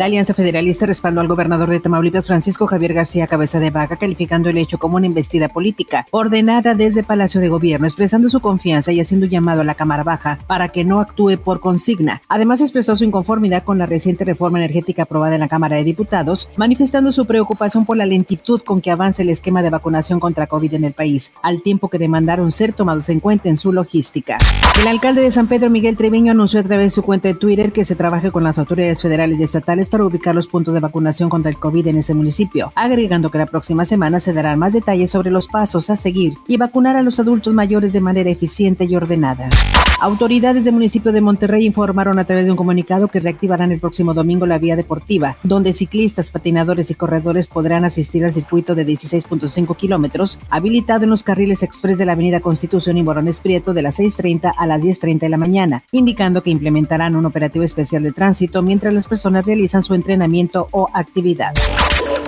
La Alianza Federalista respaldó al gobernador de Tamaulipas, Francisco Javier García Cabeza de Vaca, calificando el hecho como una investida política, ordenada desde Palacio de Gobierno, expresando su confianza y haciendo llamado a la Cámara Baja para que no actúe por consigna. Además, expresó su inconformidad con la reciente reforma energética aprobada en la Cámara de Diputados, manifestando su preocupación por la lentitud con que avanza el esquema de vacunación contra COVID en el país, al tiempo que demandaron ser tomados en cuenta en su logística. El alcalde de San Pedro, Miguel Treviño, anunció a través de su cuenta de Twitter que se trabaje con las autoridades federales y estatales para ubicar los puntos de vacunación contra el COVID en ese municipio, agregando que la próxima semana se darán más detalles sobre los pasos a seguir y vacunar a los adultos mayores de manera eficiente y ordenada. Autoridades del municipio de Monterrey informaron a través de un comunicado que reactivarán el próximo domingo la vía deportiva, donde ciclistas, patinadores y corredores podrán asistir al circuito de 16.5 kilómetros, habilitado en los carriles express de la Avenida Constitución y Morones Prieto de las 6.30 a las 10.30 de la mañana, indicando que implementarán un operativo especial de tránsito mientras las personas realizan su entrenamiento o actividad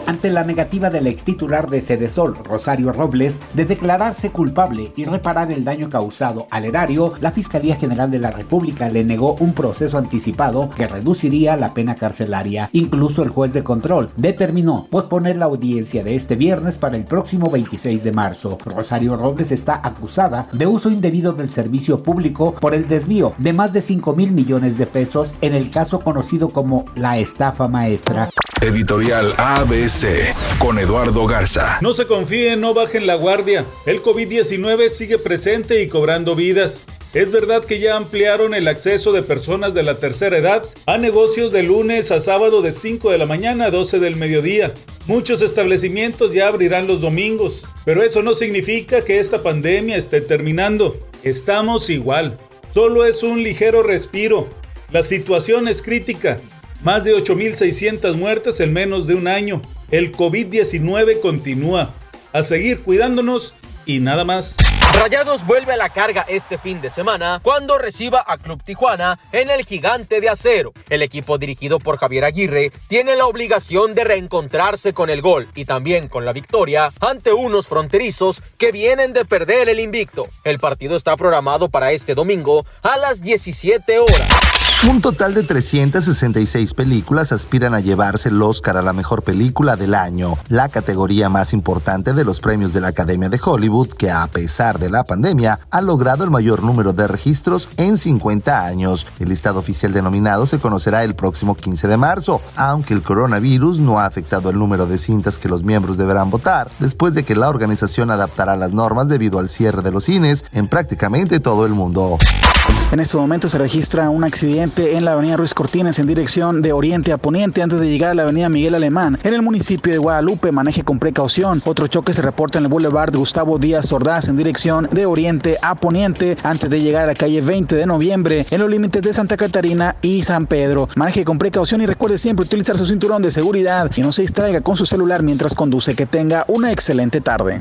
ante la negativa del ex titular de Cedesol, Rosario Robles, de declararse culpable y reparar el daño causado al erario, la Fiscalía General de la República le negó un proceso anticipado que reduciría la pena carcelaria. Incluso el juez de control determinó posponer la audiencia de este viernes para el próximo 26 de marzo. Rosario Robles está acusada de uso indebido del servicio público por el desvío de más de 5 mil millones de pesos en el caso conocido como la estafa maestra. Editorial ABC con Eduardo Garza. No se confíen, no bajen la guardia. El COVID-19 sigue presente y cobrando vidas. Es verdad que ya ampliaron el acceso de personas de la tercera edad a negocios de lunes a sábado de 5 de la mañana a 12 del mediodía. Muchos establecimientos ya abrirán los domingos, pero eso no significa que esta pandemia esté terminando. Estamos igual. Solo es un ligero respiro. La situación es crítica más de 8.600 muertes en menos de un año. El COVID-19 continúa. A seguir cuidándonos y nada más. Rayados vuelve a la carga este fin de semana cuando reciba a Club Tijuana en el Gigante de Acero. El equipo dirigido por Javier Aguirre tiene la obligación de reencontrarse con el gol y también con la victoria ante unos fronterizos que vienen de perder el invicto. El partido está programado para este domingo a las 17 horas. Un total de 366 películas aspiran a llevarse el Oscar a la mejor película del año, la categoría más importante de los premios de la Academia de Hollywood, que a pesar de la pandemia ha logrado el mayor número de registros en 50 años. El listado oficial de nominados se conocerá el próximo 15 de marzo, aunque el coronavirus no ha afectado el número de cintas que los miembros deberán votar, después de que la organización adaptará las normas debido al cierre de los cines en prácticamente todo el mundo. En este momento se registra un accidente en la avenida Ruiz Cortines en dirección de oriente a poniente antes de llegar a la avenida Miguel Alemán. En el municipio de Guadalupe, maneje con precaución. Otro choque se reporta en el Boulevard Gustavo Díaz Ordaz en dirección de oriente a poniente antes de llegar a la calle 20 de noviembre en los límites de Santa Catarina y San Pedro. Maneje con precaución y recuerde siempre utilizar su cinturón de seguridad y no se distraiga con su celular mientras conduce. Que tenga una excelente tarde.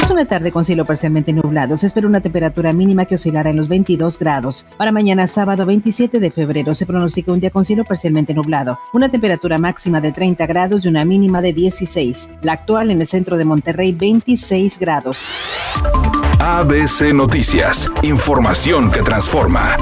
Es una tarde con cielo parcialmente nublado. Se espera una temperatura mínima que oscilará en los 22 grados. Para mañana sábado 27 de febrero se pronostica un día con cielo parcialmente nublado. Una temperatura máxima de 30 grados y una mínima de 16. La actual en el centro de Monterrey 26 grados. ABC Noticias. Información que transforma.